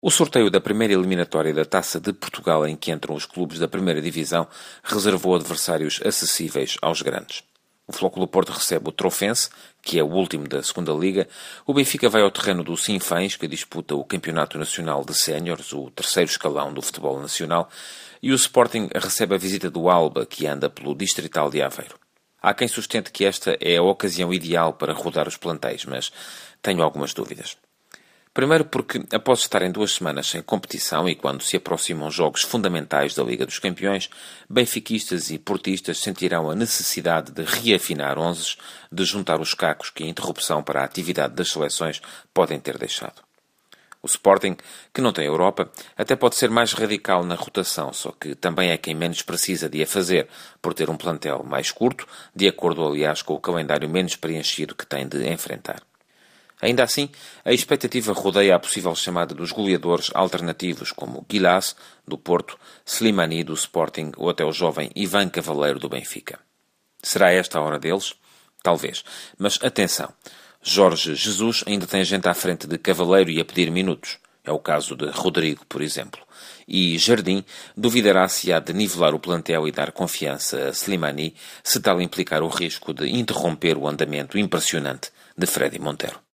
O sorteio da primeira eliminatória da Taça de Portugal, em que entram os clubes da primeira divisão, reservou adversários acessíveis aos grandes. O Flóculo Porto recebe o Trofense, que é o último da segunda liga. O Benfica vai ao terreno do Sinfãs, que disputa o Campeonato Nacional de Séniores, o terceiro escalão do futebol nacional. E o Sporting recebe a visita do Alba, que anda pelo Distrital de Aveiro. Há quem sustente que esta é a ocasião ideal para rodar os plantéis, mas tenho algumas dúvidas. Primeiro porque, após estarem duas semanas sem competição e quando se aproximam jogos fundamentais da Liga dos Campeões, benfiquistas e portistas sentirão a necessidade de reafinar onzes, de juntar os cacos que a interrupção para a atividade das seleções podem ter deixado. O Sporting, que não tem Europa, até pode ser mais radical na rotação, só que também é quem menos precisa de a fazer, por ter um plantel mais curto, de acordo, aliás, com o calendário menos preenchido que tem de enfrentar. Ainda assim, a expectativa rodeia a possível chamada dos goleadores alternativos, como Guilás, do Porto, Slimani, do Sporting ou até o jovem Ivan Cavaleiro, do Benfica. Será esta a hora deles? Talvez. Mas atenção, Jorge Jesus ainda tem gente à frente de Cavaleiro e a pedir minutos. É o caso de Rodrigo, por exemplo. E Jardim duvidará se há de nivelar o plantel e dar confiança a Slimani, se tal implicar o risco de interromper o andamento impressionante de Freddy Montero.